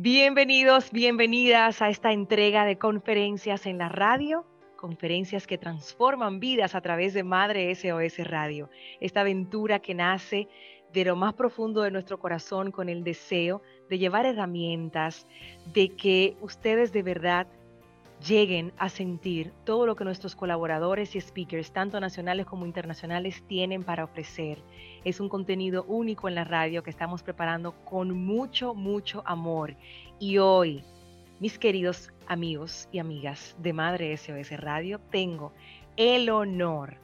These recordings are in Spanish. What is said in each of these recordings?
Bienvenidos, bienvenidas a esta entrega de conferencias en la radio, conferencias que transforman vidas a través de Madre SOS Radio. Esta aventura que nace de lo más profundo de nuestro corazón con el deseo de llevar herramientas, de que ustedes de verdad lleguen a sentir todo lo que nuestros colaboradores y speakers, tanto nacionales como internacionales, tienen para ofrecer. Es un contenido único en la radio que estamos preparando con mucho, mucho amor. Y hoy, mis queridos amigos y amigas de Madre SOS Radio, tengo el honor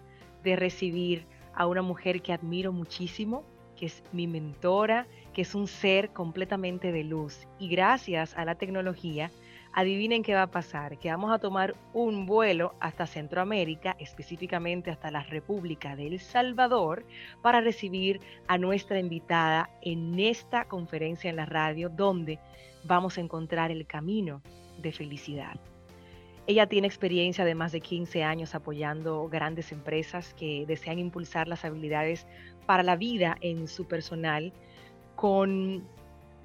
de recibir a una mujer que admiro muchísimo, que es mi mentora, que es un ser completamente de luz. Y gracias a la tecnología, adivinen qué va a pasar, que vamos a tomar un vuelo hasta Centroamérica, específicamente hasta la República de El Salvador, para recibir a nuestra invitada en esta conferencia en la radio, donde vamos a encontrar el camino de felicidad. Ella tiene experiencia de más de 15 años apoyando grandes empresas que desean impulsar las habilidades para la vida en su personal con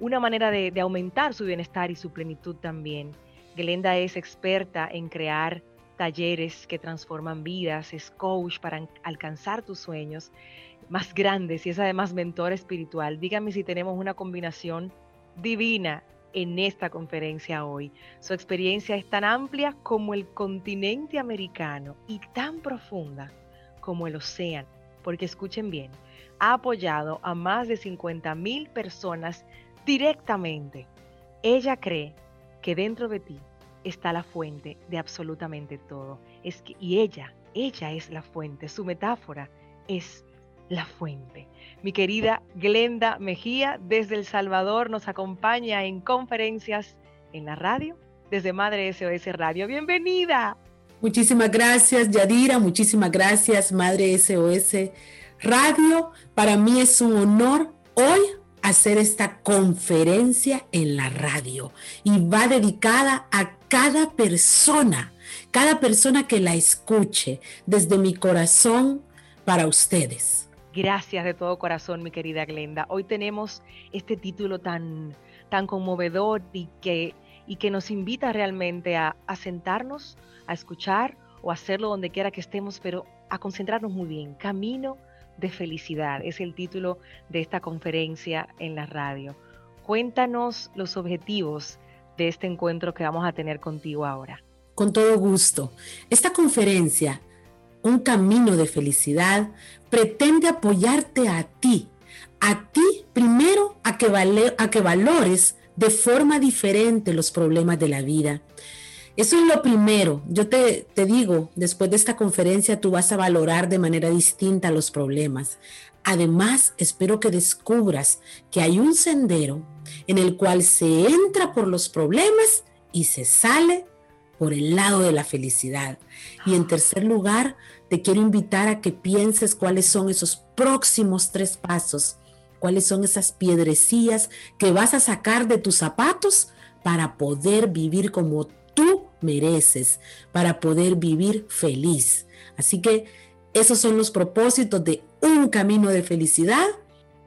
una manera de, aumentar su bienestar y su plenitud también. Glenda es experta en crear talleres que transforman vidas, es coach para alcanzar tus sueños más grandes y es además mentor espiritual. Dígame si tenemos una combinación divina en esta conferencia hoy. Su experiencia es tan amplia como el continente americano y tan profunda como el océano, porque escuchen bien, ha apoyado a más de 50 mil personas directamente. Ella cree que dentro de ti está la fuente de absolutamente todo. Es que, y ella, ella es la fuente. Su metáfora es la fuente. Mi querida Glenda Mejía desde El Salvador nos acompaña en conferencias en la radio, desde Madre SOS Radio. Bienvenida. Muchísimas gracias, Yadira. Muchísimas gracias, Madre SOS Radio. Para mí es un honor hoy hacer esta conferencia en la radio y va dedicada a cada persona, cada persona que la escuche desde mi corazón para ustedes. Gracias de todo corazón, mi querida Glenda. Hoy tenemos este título tan, tan conmovedor y que, y que nos invita realmente a, a sentarnos, a escuchar o hacerlo donde quiera que estemos, pero a concentrarnos muy bien. Camino de felicidad. Es el título de esta conferencia en la radio. Cuéntanos los objetivos de este encuentro que vamos a tener contigo ahora. Con todo gusto. Esta conferencia, Un Camino de Felicidad, pretende apoyarte a ti, a ti primero a que, vale, a que valores de forma diferente los problemas de la vida eso es lo primero. Yo te, digo, después de esta conferencia tú vas a valorar de manera distinta los problemas. Además, espero que descubras que hay un sendero en el cual se entra por los problemas y se sale por el lado de la felicidad. Y en tercer lugar, te quiero invitar a que pienses cuáles son esos próximos tres pasos, cuáles son esas piedrecillas que vas a sacar de tus zapatos para poder vivir como tú mereces para poder vivir feliz. Así que esos son los propósitos de un camino de felicidad,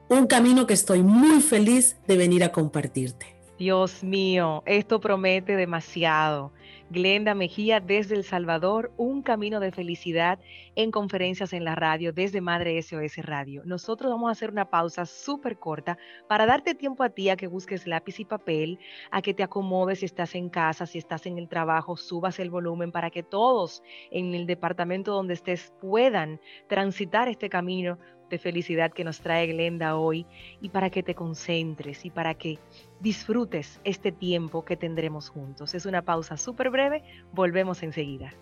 un camino que estoy muy feliz de venir a compartirte. Dios mío, esto promete demasiado. Glenda Mejía desde El Salvador, un camino de felicidad en conferencias en la radio desde Madre SOS Radio. Nosotros vamos a hacer una pausa súper corta para darte tiempo a ti a que busques lápiz y papel, a que te acomodes si estás en casa, si estás en el trabajo, subas el volumen para que todos en el departamento donde estés puedan transitar este camino de felicidad que nos trae Glenda hoy y para que te concentres y para que disfrutes este tiempo que tendremos juntos. Es una pausa súper breve, volvemos enseguida.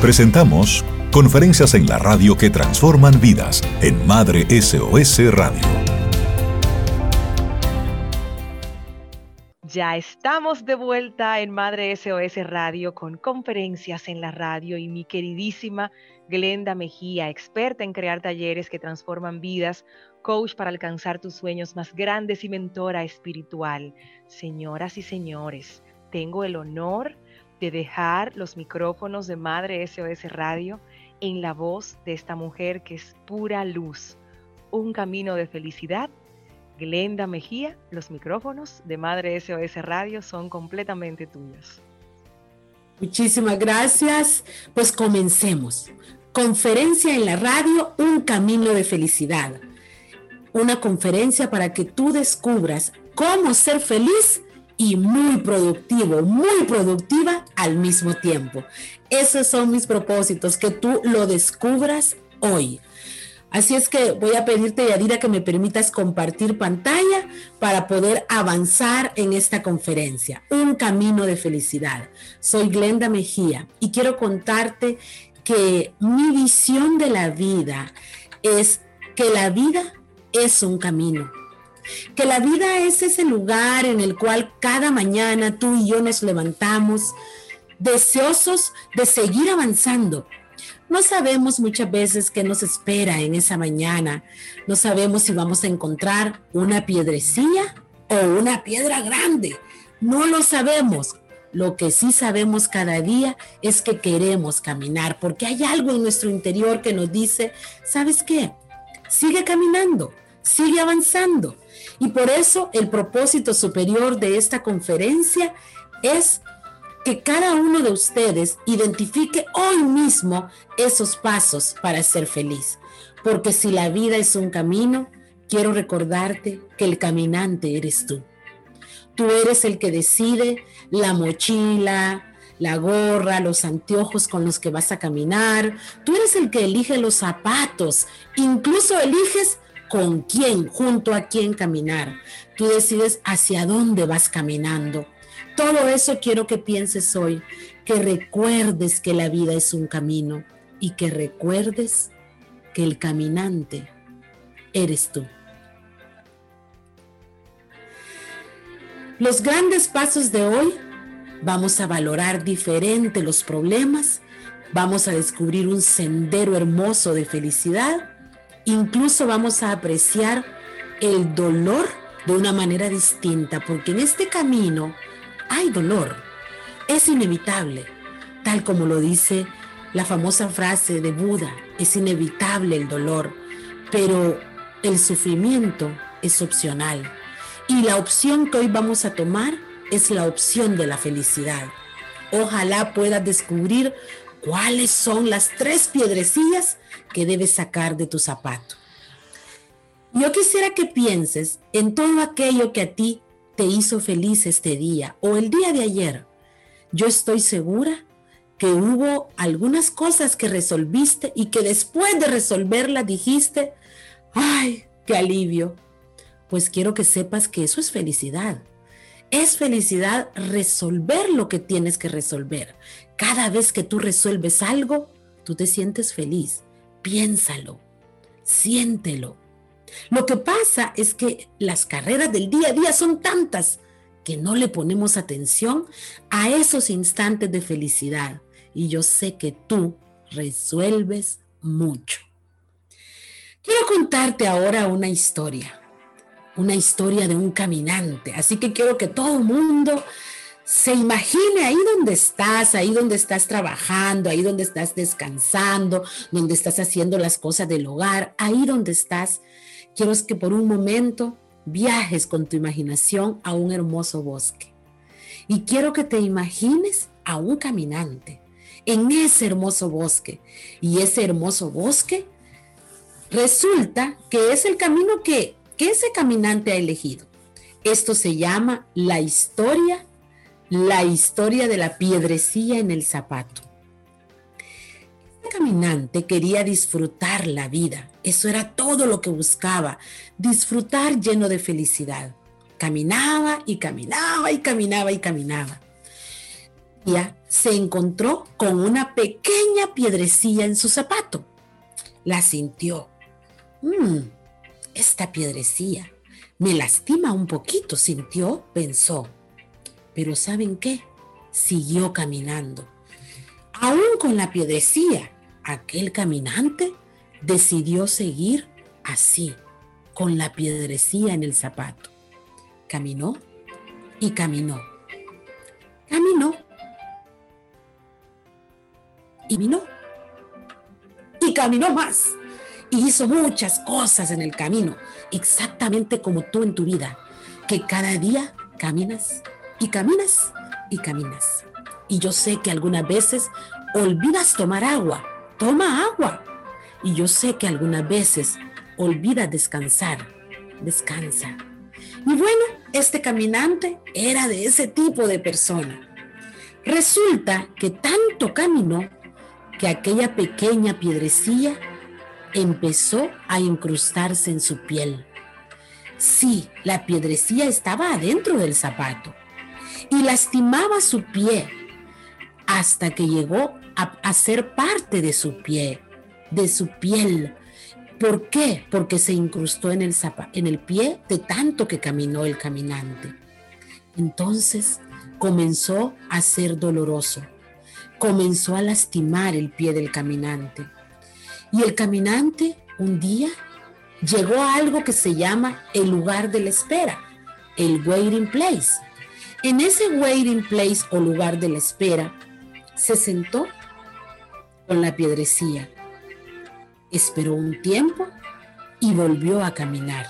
Presentamos conferencias en la radio que transforman vidas en Madre SOS Radio. Ya estamos de vuelta en Madre SOS Radio con conferencias en la radio y mi queridísima Glenda Mejía, experta en crear talleres que transforman vidas, coach para alcanzar tus sueños más grandes y mentora espiritual. Señoras y señores, tengo el honor de dejar los micrófonos de Madre SOS Radio en la voz de esta mujer que es pura luz, un camino de felicidad Glenda Mejía, los micrófonos de Madre SOS Radio son completamente tuyos. Muchísimas gracias. Pues comencemos. Conferencia en la radio, un camino de felicidad. Una conferencia para que tú descubras cómo ser feliz y muy productivo, muy productiva al mismo tiempo. Esos son mis propósitos, que tú lo descubras hoy. Así es que voy a pedirte, Yadira, que me permitas compartir pantalla para poder avanzar en esta conferencia. Un camino de felicidad. Soy Glenda Mejía y quiero contarte que mi visión de la vida es que la vida es un camino. Que la vida es ese lugar en el cual cada mañana tú y yo nos levantamos deseosos de seguir avanzando, no sabemos muchas veces qué nos espera en esa mañana. No sabemos si vamos a encontrar una piedrecilla o una piedra grande. No lo sabemos. Lo que sí sabemos cada día es que queremos caminar porque hay algo en nuestro interior que nos dice, ¿sabes qué? Sigue caminando, sigue avanzando. Y por eso el propósito superior de esta conferencia es que cada uno de ustedes identifique hoy mismo esos pasos para ser feliz. Porque si la vida es un camino, quiero recordarte que el caminante eres tú. Tú eres el que decide la mochila, la gorra, los anteojos con los que vas a caminar. Tú eres el que elige los zapatos. Incluso eliges con quién, junto a quién caminar. Tú decides hacia dónde vas caminando. Todo eso quiero que pienses hoy, que recuerdes que la vida es un camino y que recuerdes que el caminante eres tú. Los grandes pasos de hoy vamos a valorar diferente los problemas, vamos a descubrir un sendero hermoso de felicidad, incluso vamos a apreciar el dolor de una manera distinta, porque en este camino hay dolor. Es inevitable, tal como lo dice la famosa frase de Buda, es inevitable el dolor, pero el sufrimiento es opcional. Y la opción que hoy vamos a tomar es la opción de la felicidad. Ojalá puedas descubrir cuáles son las tres piedrecillas que debes sacar de tu zapato. Yo quisiera que pienses en todo aquello que a ti te hizo feliz este día o el día de ayer. Yo estoy segura que hubo algunas cosas que resolviste y que después de resolverlas dijiste, ay, qué alivio. Pues quiero que sepas que eso es felicidad. Es felicidad resolver lo que tienes que resolver. Cada vez que tú resuelves algo, tú te sientes feliz. Piénsalo, siéntelo. Lo que pasa es que las carreras del día a día son tantas que no le ponemos atención a esos instantes de felicidad. Y yo sé que tú resuelves mucho. Quiero contarte ahora una historia, una historia de un caminante. Así que quiero que todo el mundo se imagine ahí donde estás, ahí donde estás trabajando, ahí donde estás descansando, donde estás haciendo las cosas del hogar, ahí donde estás quiero que por un momento viajes con tu imaginación a un hermoso bosque. Y quiero que te imagines a un caminante en ese hermoso bosque. Y ese hermoso bosque resulta que es el camino que, que ese caminante ha elegido. Esto se llama la historia, la historia de la piedrecilla en el zapato caminante quería disfrutar la vida. Eso era todo lo que buscaba, disfrutar lleno de felicidad. Caminaba y caminaba y caminaba y caminaba. Ya se encontró con una pequeña piedrecilla en su zapato. La sintió. Mm, esta piedrecilla me lastima un poquito, sintió, pensó. Pero ¿saben qué? Siguió caminando. Aún con la piedrecilla, aquel caminante decidió seguir así, con la piedrecía en el zapato. Caminó y caminó. Caminó. Y caminó. Y caminó más. y hizo muchas cosas en el camino, exactamente como tú en tu vida, que cada día caminas y caminas y caminas. Y yo sé que algunas veces olvidas tomar agua, toma agua. Y yo sé que algunas veces olvidas descansar, descansa. Y bueno, este caminante era de ese tipo de persona. Resulta que tanto caminó que aquella pequeña piedrecilla empezó a incrustarse en su piel. Sí, la piedrecilla estaba adentro del zapato y lastimaba su pie hasta que llegó a, ser parte de su pie, de su piel. ¿Por qué? Porque se incrustó en el, en el pie de tanto que caminó el caminante. Entonces comenzó a ser doloroso, comenzó a lastimar el pie del caminante. Y el caminante un día llegó a algo que se llama el lugar de la espera, el waiting place. En ese waiting place o lugar de la espera, se sentó con la piedrecía, esperó un tiempo y volvió a caminar.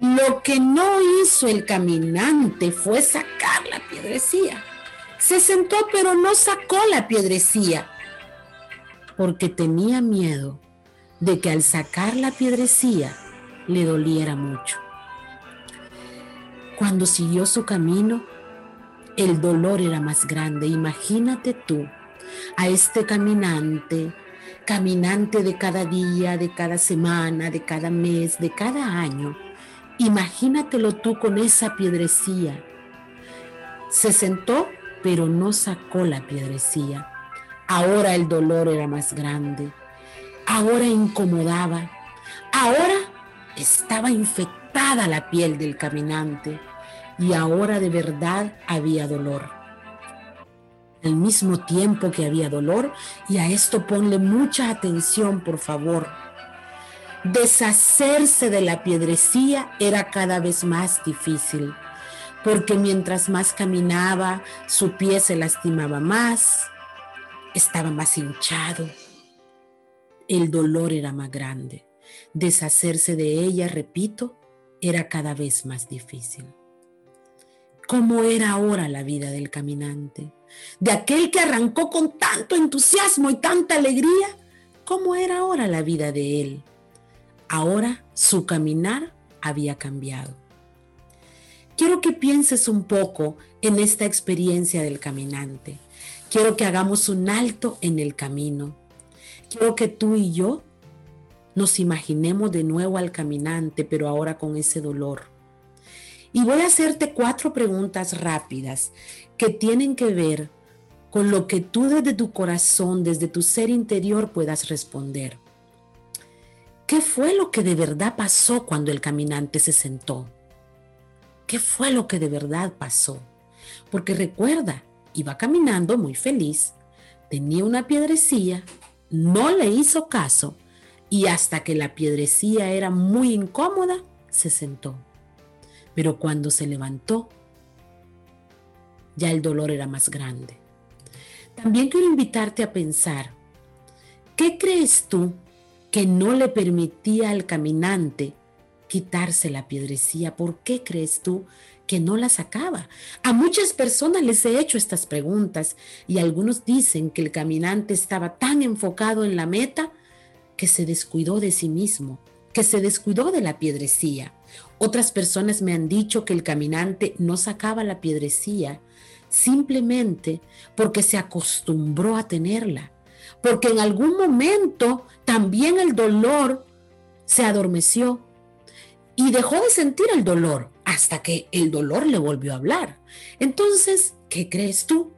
Lo que no hizo el caminante fue sacar la piedrecía. Se sentó pero no sacó la piedrecía porque tenía miedo de que al sacar la piedrecía le doliera mucho. Cuando siguió su camino, el dolor era más grande. Imagínate tú a este caminante, caminante de cada día, de cada semana, de cada mes, de cada año. Imagínatelo tú con esa piedrecía. Se sentó, pero no sacó la piedrecía. Ahora el dolor era más grande. Ahora incomodaba. Ahora estaba infectada la piel del caminante y ahora de verdad había dolor. Al mismo tiempo que había dolor, y a esto ponle mucha atención, por favor. Deshacerse de la piedrecía era cada vez más difícil, porque mientras más caminaba, su pie se lastimaba más, estaba más hinchado, el dolor era más grande. Deshacerse de ella, repito, era cada vez más difícil. ¿Cómo era ahora la vida del caminante? De aquel que arrancó con tanto entusiasmo y tanta alegría, ¿cómo era ahora la vida de él? Ahora su caminar había cambiado. Quiero que pienses un poco en esta experiencia del caminante. Quiero que hagamos un alto en el camino. Quiero que tú y yo nos imaginemos de nuevo al caminante, pero ahora con ese dolor y voy a hacerte cuatro preguntas rápidas que tienen que ver con lo que tú desde tu corazón, desde tu ser interior puedas responder. ¿Qué fue lo que de verdad pasó cuando el caminante se sentó? ¿Qué fue lo que de verdad pasó? Porque recuerda, iba caminando muy feliz, tenía una piedrecilla, no le hizo caso y hasta que la piedrecilla era muy incómoda, se sentó. Pero cuando se levantó, ya el dolor era más grande. También quiero invitarte a pensar, ¿qué crees tú que no le permitía al caminante quitarse la piedrecía? ¿Por qué crees tú que no la sacaba? A muchas personas les he hecho estas preguntas y algunos dicen que el caminante estaba tan enfocado en la meta que se descuidó de sí mismo, que se descuidó de la piedrecía. Otras personas me han dicho que el caminante no sacaba la piedrecía simplemente porque se acostumbró a tenerla, porque en algún momento también el dolor se adormeció y dejó de sentir el dolor hasta que el dolor le volvió a hablar. Entonces, ¿qué crees tú?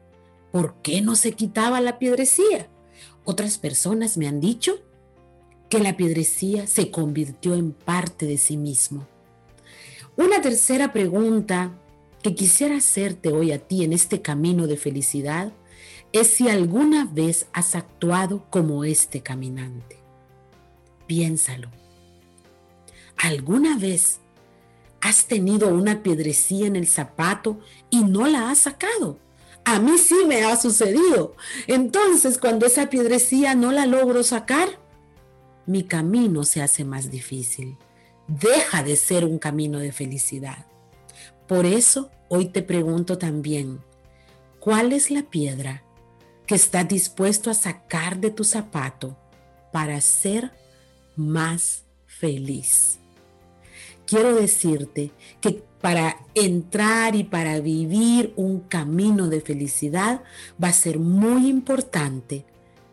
¿Por qué no se quitaba la piedrecía? Otras personas me han dicho que la piedrecía se convirtió en parte de sí mismo una tercera pregunta que quisiera hacerte hoy a ti en este camino de felicidad es si alguna vez has actuado como este caminante. Piénsalo. ¿Alguna vez has tenido una piedrecía en el zapato y no la has sacado? A mí sí me ha sucedido. Entonces, cuando esa piedrecía no la logro sacar, mi camino se hace más difícil. Deja de ser un camino de felicidad. Por eso hoy te pregunto también, ¿cuál es la piedra que estás dispuesto a sacar de tu zapato para ser más feliz? Quiero decirte que para entrar y para vivir un camino de felicidad va a ser muy importante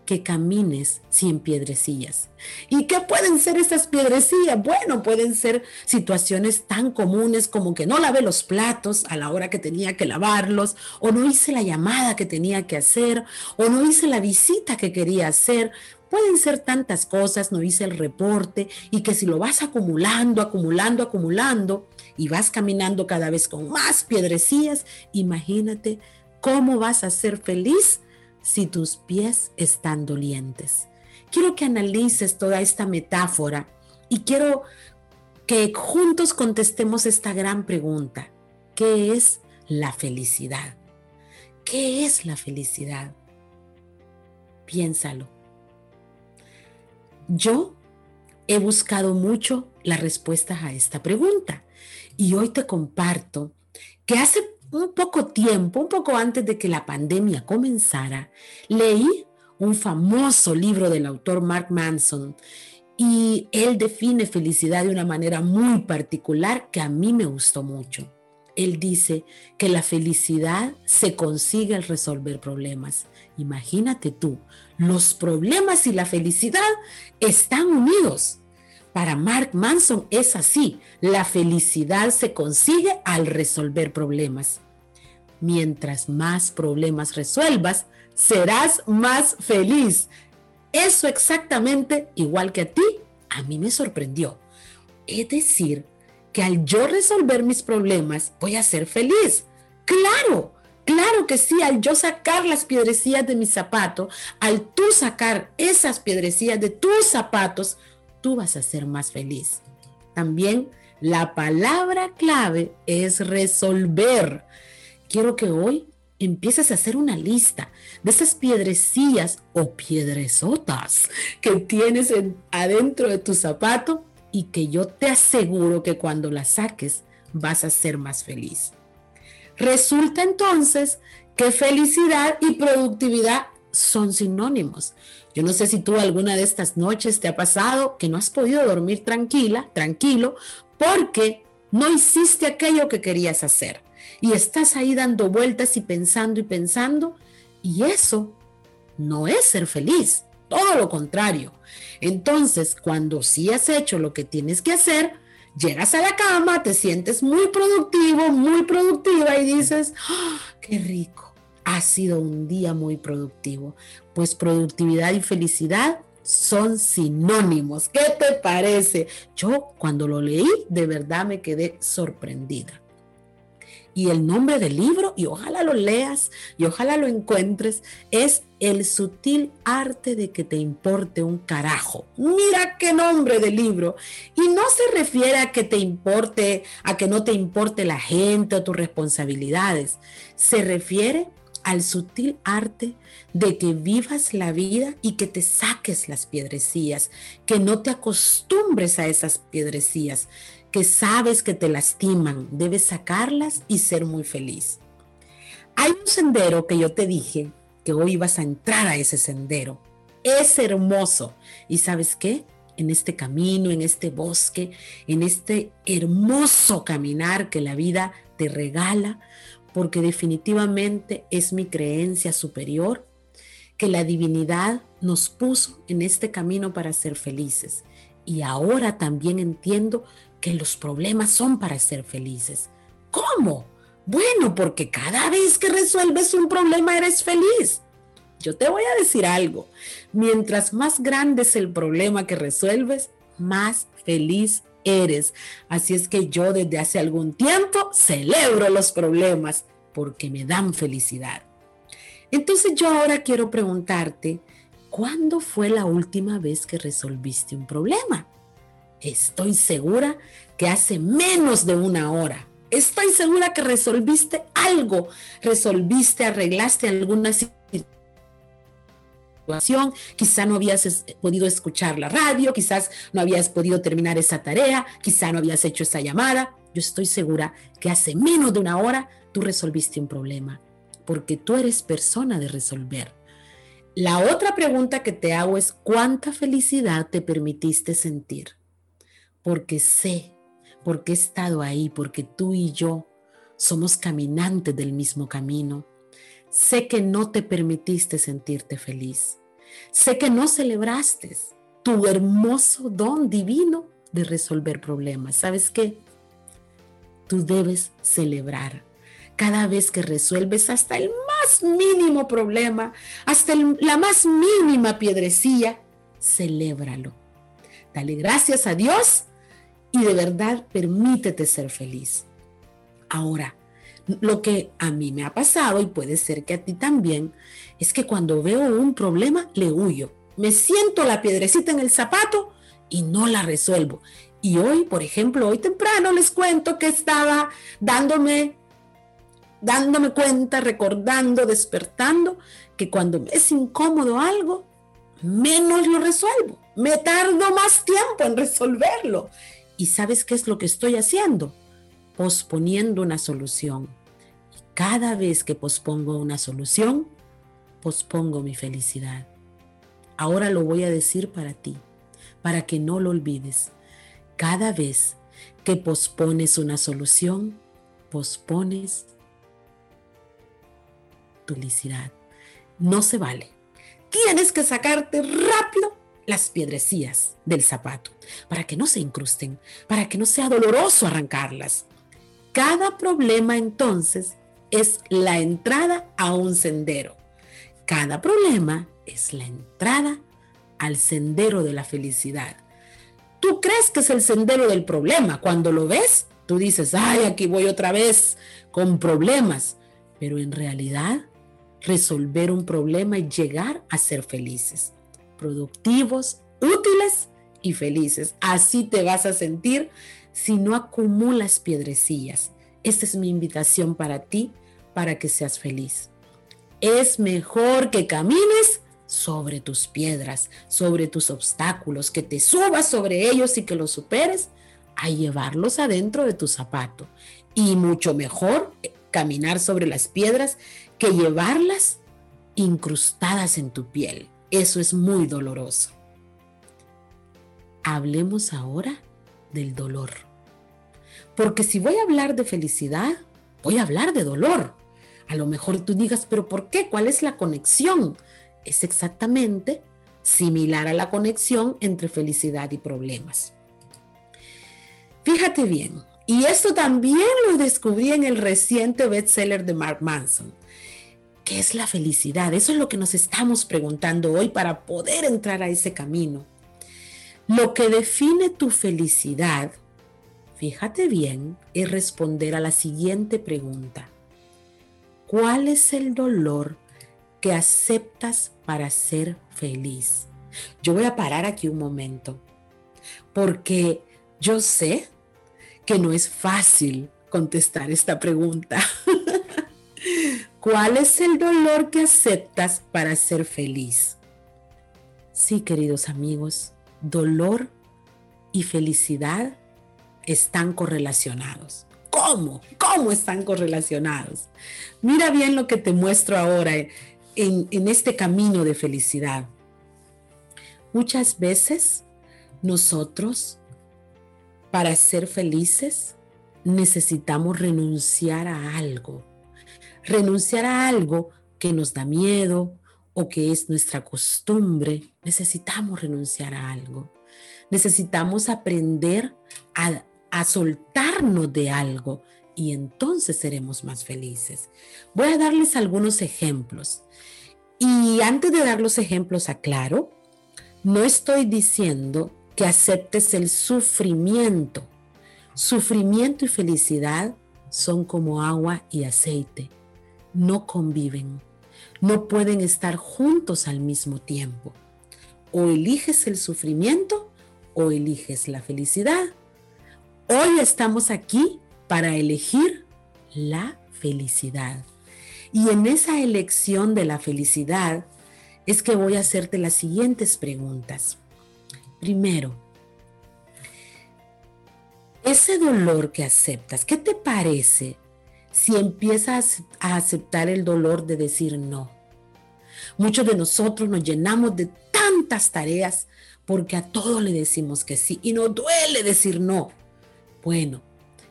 que camines sin piedrecillas. ¿Y qué pueden ser esas piedrecillas? Bueno, pueden ser situaciones tan comunes como que no lavé los platos a la hora que tenía que lavarlos, o no hice la llamada que tenía que hacer, o no hice la visita que quería hacer. Pueden ser tantas cosas, no hice el reporte, y que si lo vas acumulando, acumulando, acumulando, y vas caminando cada vez con más piedrecillas, imagínate cómo vas a ser feliz si tus pies están dolientes. Quiero que analices toda esta metáfora y quiero que juntos contestemos esta gran pregunta. ¿Qué es la felicidad? ¿Qué es la felicidad? Piénsalo. Yo he buscado mucho las respuestas a esta pregunta y hoy te comparto que hace un poco tiempo, un poco antes de que la pandemia comenzara, leí un famoso libro del autor Mark Manson y él define felicidad de una manera muy particular que a mí me gustó mucho. Él dice que la felicidad se consigue al resolver problemas. Imagínate tú, los problemas y la felicidad están unidos. Para Mark Manson es así, la felicidad se consigue al resolver problemas. Mientras más problemas resuelvas, serás más feliz. Eso exactamente igual que a ti, a mí me sorprendió. Es decir, que al yo resolver mis problemas voy a ser feliz. Claro, claro que sí, al yo sacar las piedrecillas de mi zapato, al tú sacar esas piedrecillas de tus zapatos, tú vas a ser más feliz. También la palabra clave es resolver. Quiero que hoy empieces a hacer una lista de esas piedrecillas o piedresotas que tienes adentro de tu zapato y que yo te aseguro que cuando las saques vas a ser más feliz. Resulta entonces que felicidad y productividad son sinónimos. Yo no sé si tú alguna de estas noches te ha pasado que no has podido dormir tranquila, tranquilo, porque no hiciste aquello que querías hacer. Y estás ahí dando vueltas y pensando y pensando. Y eso no es ser feliz, todo lo contrario. Entonces, cuando sí has hecho lo que tienes que hacer, llegas a la cama, te sientes muy productivo, muy productiva y dices, ¡Ah, qué rico ha sido un día muy productivo, pues productividad y felicidad son sinónimos. ¿Qué te parece? Yo cuando lo leí de verdad me quedé sorprendida. Y el nombre del libro, y ojalá lo leas y ojalá lo encuentres, es El sutil arte de que te importe un carajo. Mira qué nombre del libro. Y no se refiere a que te importe, a que no te importe la gente o tus responsabilidades. Se refiere al sutil arte de que vivas la vida y que te saques las piedrecillas, que no te acostumbres a esas piedrecillas, que sabes que te lastiman, debes sacarlas y ser muy feliz. Hay un sendero que yo te dije que hoy vas a entrar a ese sendero. Es hermoso. ¿Y sabes qué? En este camino, en este bosque, en este hermoso caminar que la vida te regala, porque definitivamente es mi creencia superior que la divinidad nos puso en este camino para ser felices. Y ahora también entiendo que los problemas son para ser felices. ¿Cómo? Bueno, porque cada vez que resuelves un problema eres feliz. Yo te voy a decir algo. Mientras más grande es el problema que resuelves, más feliz eres. Así es que yo desde hace algún tiempo celebro los problemas porque me dan felicidad. Entonces yo ahora quiero preguntarte, ¿cuándo fue la última vez que resolviste un problema? Estoy segura que hace menos de una hora. Estoy segura que resolviste algo, resolviste, arreglaste alguna situación situación, quizá no habías podido escuchar la radio, quizás no habías podido terminar esa tarea, quizá no habías hecho esa llamada. Yo estoy segura que hace menos de una hora tú resolviste un problema, porque tú eres persona de resolver. La otra pregunta que te hago es, ¿cuánta felicidad te permitiste sentir? Porque sé, porque he estado ahí, porque tú y yo somos caminantes del mismo camino. Sé que no te permitiste sentirte feliz. Sé que no celebraste tu hermoso don divino de resolver problemas. ¿Sabes qué? Tú debes celebrar cada vez que resuelves hasta el más mínimo problema, hasta la más mínima piedrecilla, celébralo. Dale gracias a Dios y de verdad permítete ser feliz. Ahora, lo que a mí me ha pasado y puede ser que a ti también, es que cuando veo un problema le huyo. Me siento la piedrecita en el zapato y no la resuelvo. Y hoy, por ejemplo, hoy temprano les cuento que estaba dándome dándome cuenta, recordando, despertando que cuando me es incómodo algo, menos lo resuelvo. Me tardo más tiempo en resolverlo. ¿Y sabes qué es lo que estoy haciendo? Posponiendo una solución. Y cada vez que pospongo una solución, pospongo mi felicidad. Ahora lo voy a decir para ti, para que no lo olvides. Cada vez que pospones una solución, pospones tu felicidad. No se vale. Tienes que sacarte rápido las piedrecillas del zapato para que no se incrusten, para que no sea doloroso arrancarlas. Cada problema entonces es la entrada a un sendero. Cada problema es la entrada al sendero de la felicidad. Tú crees que es el sendero del problema. Cuando lo ves, tú dices, ay, aquí voy otra vez con problemas. Pero en realidad, resolver un problema y llegar a ser felices, productivos, útiles y felices. Así te vas a sentir si no acumulas piedrecillas. Esta es mi invitación para ti, para que seas feliz. Es mejor que camines sobre tus piedras, sobre tus obstáculos, que te subas sobre ellos y que los superes, a llevarlos adentro de tu zapato. Y mucho mejor eh, caminar sobre las piedras que llevarlas incrustadas en tu piel. Eso es muy doloroso. Hablemos ahora del dolor. Porque si voy a hablar de felicidad, voy a hablar de dolor. A lo mejor tú digas, pero ¿por qué? ¿Cuál es la conexión? Es exactamente similar a la conexión entre felicidad y problemas. Fíjate bien, y esto también lo descubrí en el reciente bestseller de Mark Manson. ¿Qué es la felicidad? Eso es lo que nos estamos preguntando hoy para poder entrar a ese camino. Lo que define tu felicidad fíjate bien, es responder a la siguiente pregunta. ¿Cuál es el dolor que aceptas para ser feliz? Yo voy a parar aquí un momento, porque yo sé que no es fácil contestar esta pregunta. ¿Cuál es el dolor que aceptas para ser feliz? Sí, queridos amigos, dolor y felicidad están correlacionados. ¿Cómo? ¿Cómo están correlacionados? Mira bien lo que te muestro ahora en, este camino de felicidad. Muchas veces nosotros, para ser felices, necesitamos renunciar a algo. Renunciar a algo que nos da miedo o que es nuestra costumbre. Necesitamos renunciar a algo. Necesitamos aprender a a soltarnos de algo y entonces seremos más felices. Voy a darles algunos ejemplos. Y antes de dar los ejemplos, aclaro, no estoy diciendo que aceptes el sufrimiento. Sufrimiento y felicidad son como agua y aceite. No conviven. No pueden estar juntos al mismo tiempo. O eliges el sufrimiento o eliges la felicidad Hoy estamos aquí para elegir la felicidad. Y en esa elección de la felicidad es que voy a hacerte las siguientes preguntas. Primero, ese dolor que aceptas, ¿qué te parece si empiezas a aceptar el dolor de decir no? Muchos de nosotros nos llenamos de tantas tareas porque a todo le decimos que sí y nos duele decir no. Bueno,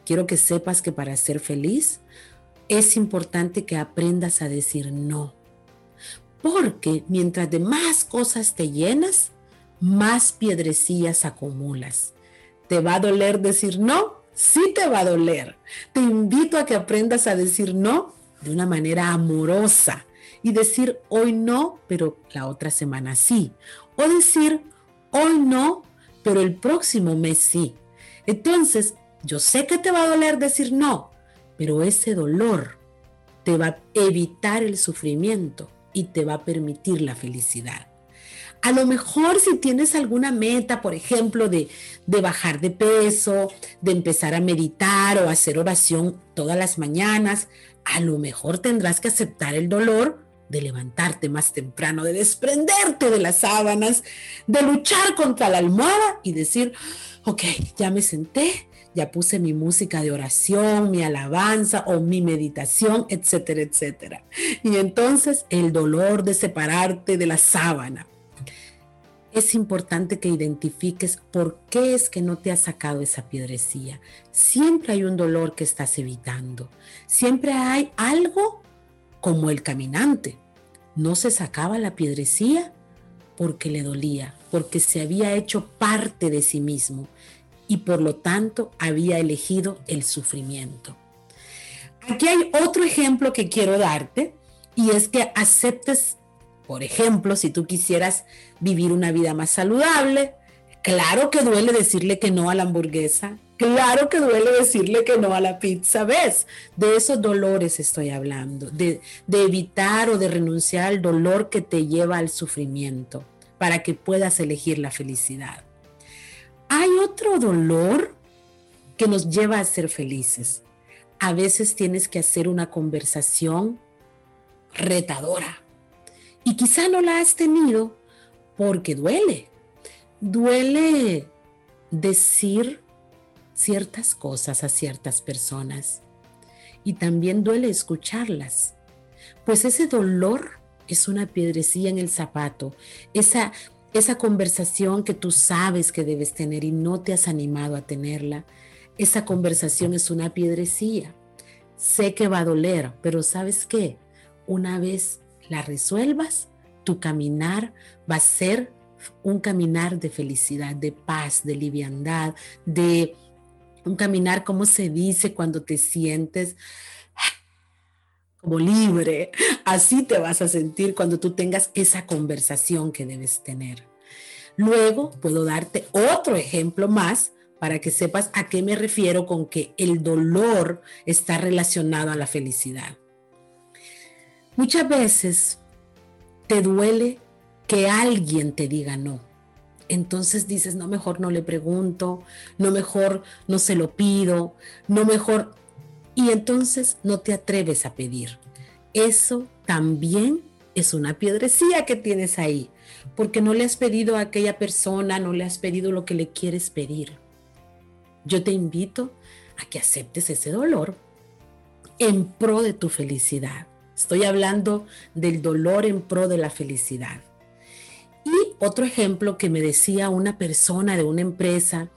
quiero que sepas que para ser feliz es importante que aprendas a decir no. Porque mientras de más cosas te llenas, más piedrecillas acumulas. ¿Te va a doler decir no? Sí te va a doler. Te invito a que aprendas a decir no de una manera amorosa y decir hoy no, pero la otra semana sí. O decir hoy no, pero el próximo mes sí. Entonces, yo sé que te va a doler decir no, pero ese dolor te va a evitar el sufrimiento y te va a permitir la felicidad. A lo mejor si tienes alguna meta, por ejemplo, de, bajar de peso, de empezar a meditar o hacer oración todas las mañanas, a lo mejor tendrás que aceptar el dolor de levantarte más temprano, de desprenderte de las sábanas, de luchar contra la almohada y decir, ok, ya me senté, ya puse mi música de oración, mi alabanza o mi meditación, etcétera, etcétera. Y entonces el dolor de separarte de la sábana, es importante que identifiques por qué es que no te has sacado esa piedrecilla. Siempre hay un dolor que estás evitando. Siempre hay algo como el caminante. No se sacaba la piedrecilla porque le dolía, porque se había hecho parte de sí mismo y por lo tanto había elegido el sufrimiento. Aquí hay otro ejemplo que quiero darte y es que aceptes por ejemplo, si tú quisieras vivir una vida más saludable, claro que duele decirle que no a la hamburguesa, claro que duele decirle que no a la pizza, ¿ves? De esos dolores estoy hablando, de, de evitar o de renunciar al dolor que te lleva al sufrimiento para que puedas elegir la felicidad. Hay otro dolor que nos lleva a ser felices. A veces tienes que hacer una conversación retadora y quizá no la has tenido porque duele. Duele decir ciertas cosas a ciertas personas. Y también duele escucharlas. Pues ese dolor es una piedrecilla en el zapato. Esa, esa conversación que tú sabes que debes tener y no te has animado a tenerla. Esa conversación es una piedrecilla. Sé que va a doler, pero ¿sabes qué? Una vez la resuelvas, tu caminar va a ser un caminar de felicidad, de paz, de liviandad, de un caminar, como se dice cuando te sientes como libre. Así te vas a sentir cuando tú tengas esa conversación que debes tener. Luego puedo darte otro ejemplo más para que sepas a qué me refiero con que el dolor está relacionado a la felicidad. Muchas veces te duele que alguien te diga no. Entonces dices, no, mejor no le pregunto, no, mejor no se lo pido, no, mejor... Y entonces no te atreves a pedir. Eso también es una piedrecilla que tienes ahí, porque no le has pedido a aquella persona, no le has pedido lo que le quieres pedir. Yo te invito a que aceptes ese dolor en pro de tu felicidad. Estoy hablando del dolor en pro de la felicidad. Otro ejemplo que me decía una persona de una empresa,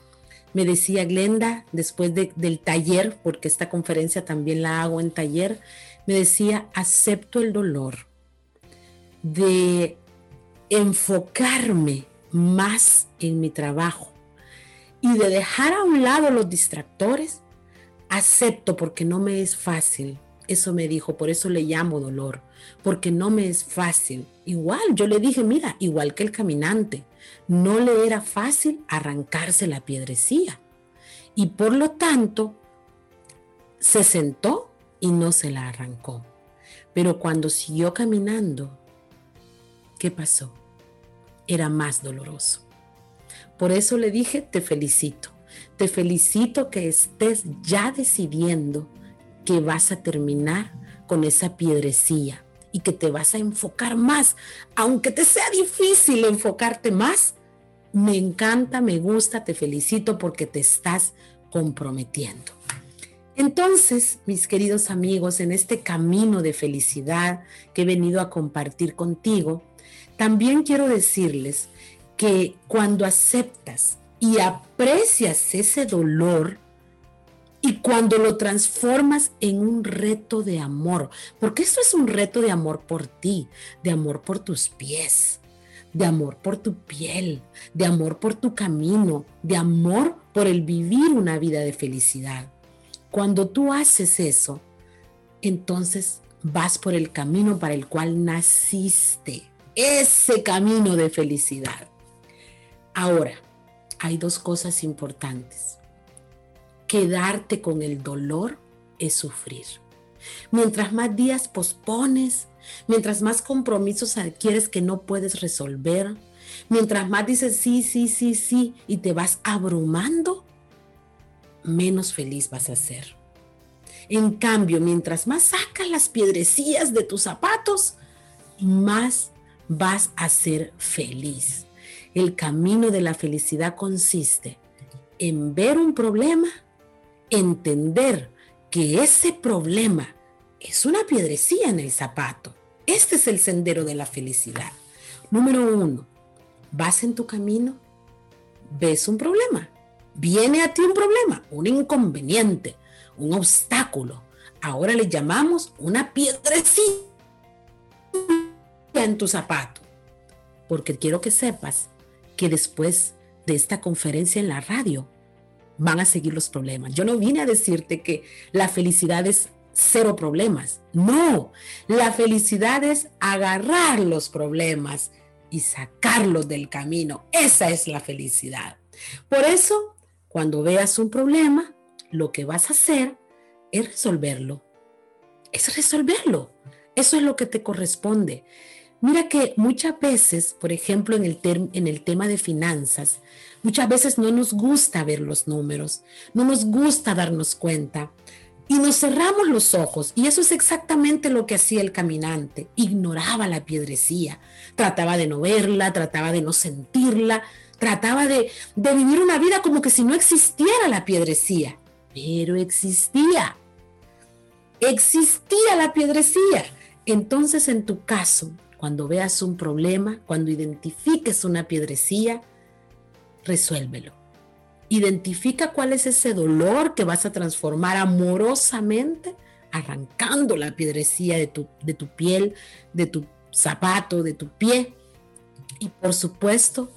me decía Glenda, después del taller, porque esta conferencia también la hago en taller, me decía, acepto el dolor de enfocarme más en mi trabajo y de dejar a un lado los distractores, acepto porque no me es fácil eso me dijo, por eso le llamo dolor, porque no me es fácil. Igual, yo le dije, mira, igual que el caminante, no le era fácil arrancarse la piedrecilla. Y por lo tanto, se sentó y no se la arrancó. Pero cuando siguió caminando, ¿qué pasó? Era más doloroso. Por eso le dije, te felicito. Te felicito que estés ya decidiendo que vas a terminar con esa piedrecilla y que te vas a enfocar más, aunque te sea difícil enfocarte más. Me encanta, me gusta, te felicito porque te estás comprometiendo. Entonces, mis queridos amigos, en este camino de felicidad que he venido a compartir contigo, también quiero decirles que cuando aceptas y aprecias ese dolor y cuando lo transformas en un reto de amor, porque esto es un reto de amor por ti, de amor por tus pies, de amor por tu piel, de amor por tu camino, de amor por el vivir una vida de felicidad. Cuando tú haces eso, entonces vas por el camino para el cual naciste, ese camino de felicidad. Ahora, hay dos cosas importantes. Quedarte con el dolor es sufrir. Mientras más días pospones, mientras más compromisos adquieres que no puedes resolver, mientras más dices sí, sí, sí, sí y te vas abrumando, menos feliz vas a ser. En cambio, mientras más sacas las piedrecillas de tus zapatos, más vas a ser feliz. El camino de la felicidad consiste en ver un problema, entender que ese problema es una piedrecilla en el zapato. Este es el sendero de la felicidad. Número uno, vas en tu camino, ves un problema, Viene a ti un problema, un inconveniente, un obstáculo. Ahora le llamamos una piedrecilla en tu zapato. Porque quiero que sepas que después de esta conferencia en la radio van a seguir los problemas. Yo no vine a decirte que la felicidad es cero problemas. No, la felicidad es agarrar los problemas y sacarlos del camino. Esa es la felicidad. Por eso cuando veas un problema, lo que vas a hacer es resolverlo. Es resolverlo. Eso es lo que te corresponde. Mira que muchas veces, por ejemplo, en el, en el tema de finanzas, muchas veces no nos gusta ver los números, no nos gusta darnos cuenta y nos cerramos los ojos. Y eso es exactamente lo que hacía el caminante. Ignoraba la piedrecía, trataba de no verla, trataba de no sentirla, Trataba de, vivir una vida como que si no existiera la piedrecía, pero existía. Existía la piedrecía. Entonces, en tu caso, cuando veas un problema, cuando identifiques una piedrecía, resuélvelo. Identifica cuál es ese dolor que vas a transformar amorosamente, arrancando la piedrecía de tu, de tu piel, de tu zapato, de tu pie. Y por supuesto,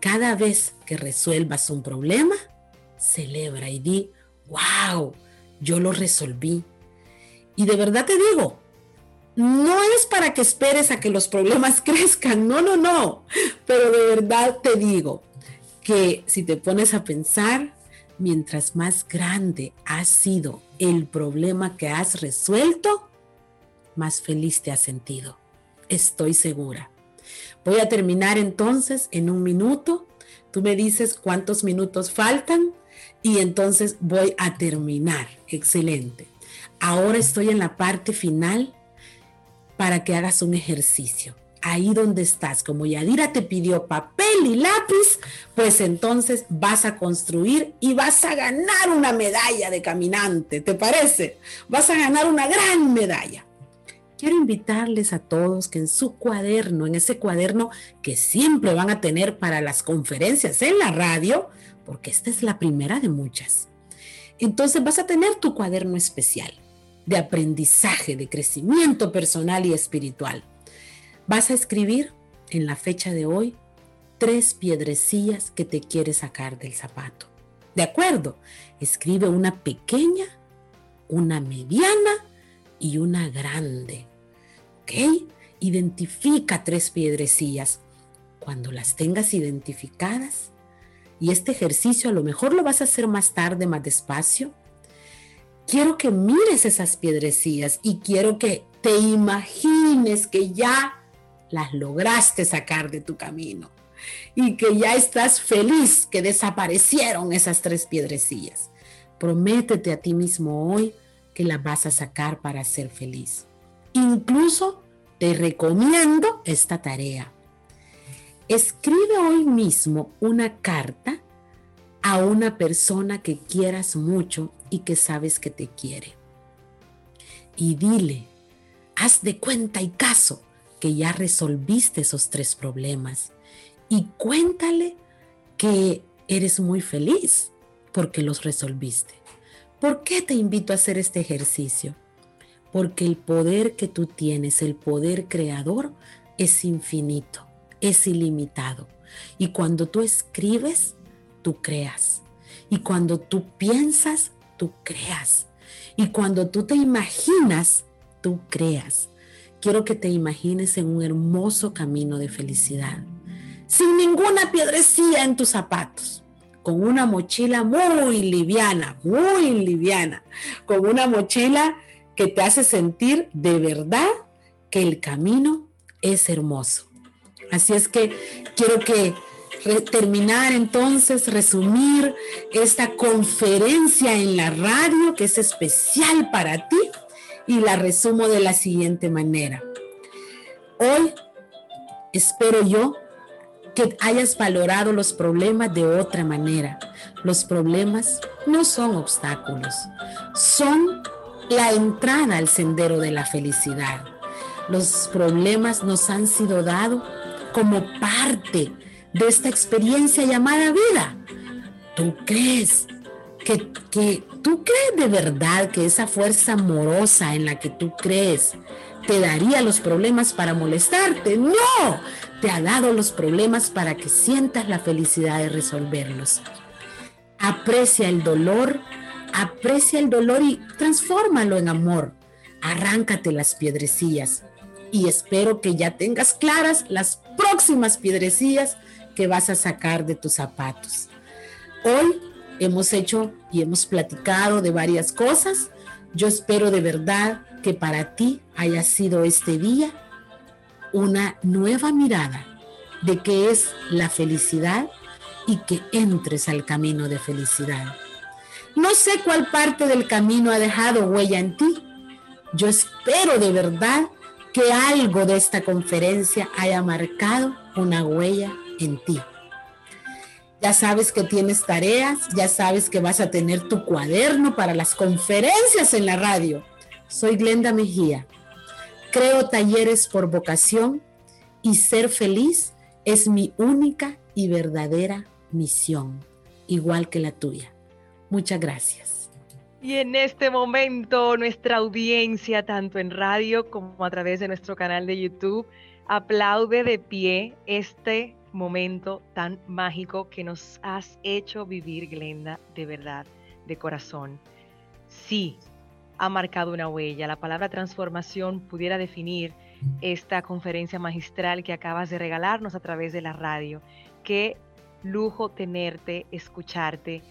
cada vez que resuelvas un problema, celebra y di, wow, yo lo resolví. Y de verdad te digo, no es para que esperes a que los problemas crezcan, no, no, no, pero de verdad te digo que si te pones a pensar, mientras más grande ha sido el problema que has resuelto, más feliz te has sentido. Estoy segura. Voy a terminar entonces en un minuto. Tú me dices cuántos minutos faltan y entonces voy a terminar. Excelente. Ahora estoy en la parte final para que hagas un ejercicio. Ahí donde estás, como Yadira te pidió papel y lápiz, pues entonces vas a construir y vas a ganar una medalla de caminante, ¿te parece? Vas a ganar una gran medalla quiero invitarles a todos que en su cuaderno, en ese cuaderno que siempre van a tener para las conferencias en la radio, porque esta es la primera de muchas. Entonces vas a tener tu cuaderno especial de aprendizaje, de crecimiento personal y espiritual. Vas a escribir en la fecha de hoy tres piedrecillas que te quieres sacar del zapato. ¿De acuerdo? Escribe una pequeña, una mediana y una grande. ¿Ok? Identifica tres piedrecillas. Cuando las tengas identificadas, y este ejercicio a lo mejor lo vas a hacer más tarde, más despacio, quiero que mires esas piedrecillas y quiero que te imagines que ya las lograste sacar de tu camino y que ya estás feliz que desaparecieron esas tres piedrecillas. Prométete a ti mismo hoy que la vas a sacar para ser feliz. Incluso Te recomiendo esta tarea. Escribe hoy mismo una carta a una persona que quieras mucho y que sabes que te quiere. Y dile, haz de cuenta y caso ya resolviste esos tres problemas. Y cuéntale que eres muy feliz porque los resolviste. ¿Por qué te invito a hacer este ejercicio? Porque el poder que tú tienes, el poder creador, es infinito, es ilimitado. Y cuando tú escribes, tú creas. Y cuando tú piensas, tú creas. Y cuando tú te imaginas, tú creas. Quiero que te imagines en un hermoso camino de felicidad, sin ninguna piedrecilla en tus zapatos, con una mochila muy liviana, muy liviana, con una mochila que te hace sentir de verdad que el camino es hermoso. Así es que quiero que terminar entonces, resumir esta conferencia en la radio que es especial para ti y la resumo de la siguiente manera. Hoy espero yo que hayas valorado los problemas de otra manera. Los problemas no son obstáculos, son la entrada al sendero de la felicidad. Los problemas nos han sido dados como parte de esta experiencia llamada vida. ¿Tú crees que, que tú crees de verdad que esa fuerza amorosa en la que tú crees te daría los problemas para molestarte? No, te ha dado los problemas para que sientas la felicidad de resolverlos. Aprecia el dolor, aprecia el dolor y transfórmalo en amor. Arráncate las piedrecillas y espero que ya tengas claras las próximas piedrecillas que vas a sacar de tus zapatos. Hoy hemos hecho y hemos platicado de varias cosas. Yo espero de verdad que para ti haya sido este día una nueva mirada de qué es la felicidad y que entres al camino de felicidad. No sé cuál parte del camino ha dejado huella en ti. Yo espero de verdad que algo de esta conferencia haya marcado una huella en ti. Ya sabes que tienes tareas, ya sabes que vas a tener tu cuaderno para las conferencias en la radio. Soy Glenda Mejía. Creo talleres por vocación y ser feliz es mi única y verdadera misión, igual que la tuya. Muchas gracias. Y en este momento nuestra audiencia, tanto en radio como a través de nuestro canal de YouTube, aplaude de pie este momento tan mágico que nos has hecho vivir, Glenda, de verdad, de corazón. Sí, ha marcado una huella. La palabra transformación pudiera definir esta conferencia magistral que acabas de regalarnos a través de la radio. Qué lujo tenerte, escucharte,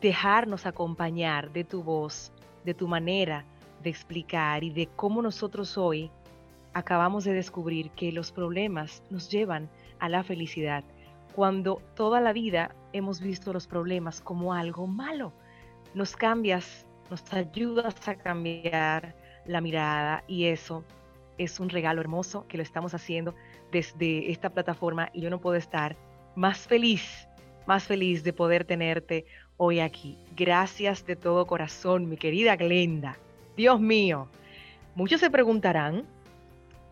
dejarnos acompañar de tu voz, de tu manera de explicar y de cómo nosotros hoy acabamos de descubrir que los problemas nos llevan a la felicidad, cuando toda la vida hemos visto los problemas como algo malo. Nos cambias, nos ayudas a cambiar la mirada y eso es un regalo hermoso que lo estamos haciendo desde esta plataforma y yo no puedo estar más feliz, más feliz de poder tenerte hoy aquí. Gracias de todo corazón, mi querida Glenda. Dios mío, muchos se preguntarán,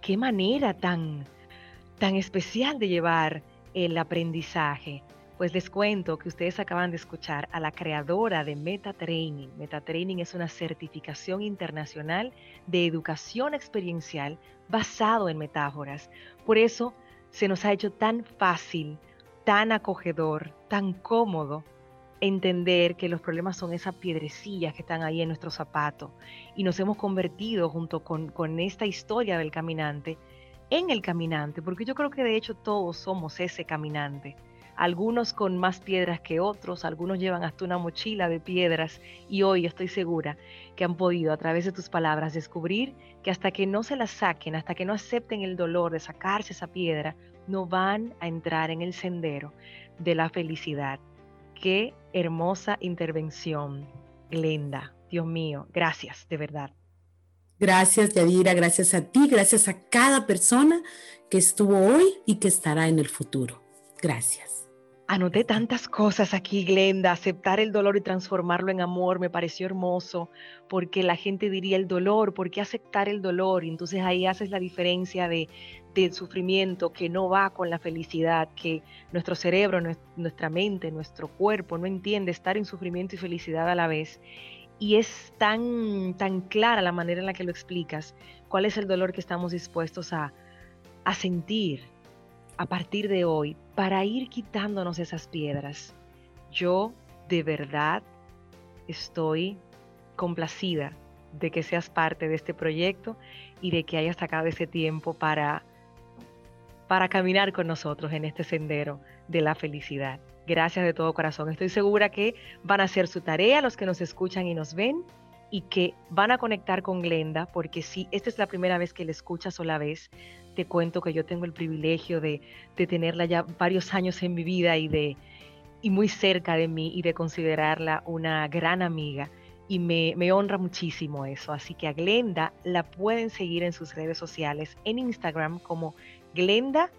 qué manera tan, tan especial de llevar el aprendizaje. Pues les cuento que ustedes acaban de escuchar a la creadora de MetaTraining. MetaTraining es una certificación internacional de educación experiencial basado en metáforas. Por eso se nos ha hecho tan fácil, tan acogedor, tan cómodo entender que los problemas son esas piedrecillas que están ahí en nuestro zapato y nos hemos convertido junto con, con esta historia del caminante en el caminante, porque yo creo que de hecho todos somos ese caminante. Algunos con más piedras que otros, algunos llevan hasta una mochila de piedras y hoy estoy segura que han podido a través de tus palabras descubrir que hasta que no se las saquen, hasta que no acepten el dolor de sacarse esa piedra, no van a entrar en el sendero de la felicidad. Qué hermosa intervención, Glenda. Dios mío, gracias, de verdad. Gracias, Yadira, gracias a ti, gracias a cada persona que estuvo hoy y que estará en el futuro. Gracias. Anoté tantas cosas aquí, Glenda. Aceptar el dolor y transformarlo en amor me pareció hermoso, porque la gente diría el dolor, ¿por qué aceptar el dolor? Y entonces ahí haces la diferencia de, del sufrimiento que no va con la felicidad, que nuestro cerebro, nuestra mente, nuestro cuerpo no entiende estar en sufrimiento y felicidad a la vez y es tan, tan clara la manera en la que lo explicas, cuál es el dolor que estamos dispuestos a, a sentir a partir de hoy para ir quitándonos esas piedras. Yo de verdad estoy complacida de que seas parte de este proyecto y de que hayas sacado ese tiempo para, para caminar con nosotros en este sendero de la felicidad. Gracias de todo corazón. Estoy segura que van a hacer su tarea los que nos escuchan y nos ven y que van a conectar con Glenda, porque si esta es la primera vez que la escuchas o la ves, te cuento que yo tengo el privilegio de, tenerla ya varios años en mi vida y, de, y muy cerca de mí y de considerarla una gran amiga. Y me, me honra muchísimo eso. Así que a Glenda la pueden seguir en sus redes sociales, en Instagram como Glenda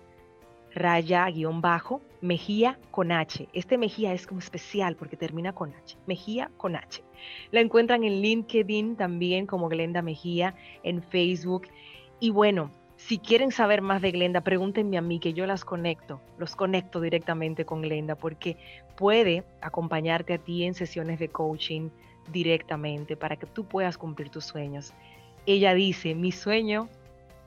raya guion bajo, Mejía con H. Este Mejía es como especial porque termina con H. Mejía con H. La encuentran en LinkedIn también como Glenda Mejía, en Facebook. Y bueno, si quieren saber más de Glenda, pregúntenme a mí que yo las conecto, los conecto directamente con Glenda porque puede acompañarte a ti en sesiones de coaching directamente para que tú puedas cumplir tus sueños. Ella dice, mi sueño,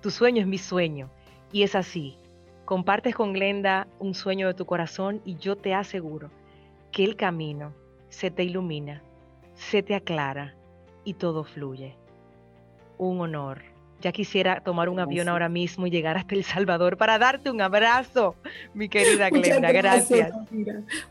tu sueño es mi sueño. Y es así, Compartes con Glenda un sueño de tu corazón y yo te aseguro que el camino se te ilumina, se te aclara y todo fluye. Un honor. Ya quisiera tomar un avión ahora mismo y llegar hasta El Salvador para darte un abrazo, mi querida Glenda. gracias.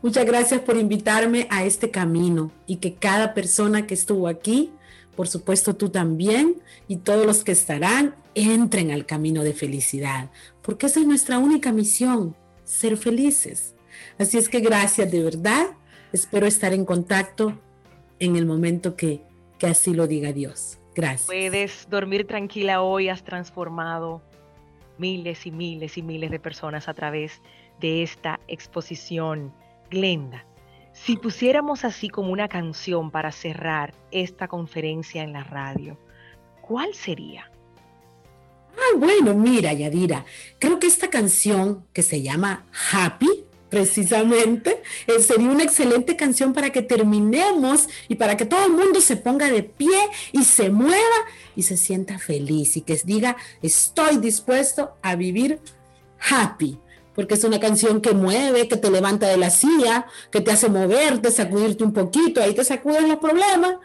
Muchas gracias por invitarme a este camino y que cada persona que estuvo aquí por supuesto tú también y todos los que estarán, entren al camino de felicidad, porque esa es nuestra única misión, ser felices. Así es que gracias de verdad, espero estar en contacto en el momento que, que así lo diga Dios. Gracias. Puedes dormir tranquila hoy, has transformado miles y miles y miles de personas a través de esta exposición. Glenda, si pusiéramos así como una canción para cerrar esta conferencia en la radio, ¿cuál sería? Ah, bueno, mira, Yadira, creo que esta canción que se llama Happy, precisamente, eh, sería una excelente canción para que terminemos y para que todo el mundo se ponga de pie y se mueva y se sienta feliz y que diga, estoy dispuesto a vivir happy porque es una canción que mueve, que te levanta de la silla, que te hace moverte, sacudirte un poquito, ahí te sacuden los problemas.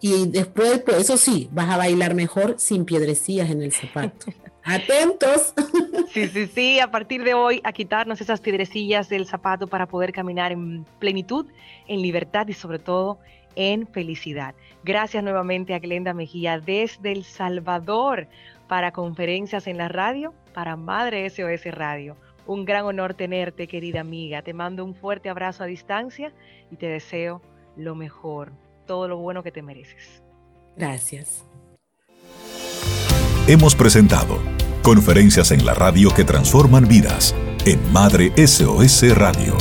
Y después, pues eso sí, vas a bailar mejor sin piedrecillas en el zapato. Atentos. Sí, sí, sí, a partir de hoy a quitarnos esas piedrecillas del zapato para poder caminar en plenitud, en libertad y sobre todo en felicidad. Gracias nuevamente a Glenda Mejía desde El Salvador para conferencias en la radio, para Madre SOS Radio. Un gran honor tenerte, querida amiga. Te mando un fuerte abrazo a distancia y te deseo lo mejor, todo lo bueno que te mereces. Gracias. Hemos presentado Conferencias en la radio que transforman vidas en Madre SOS Radio.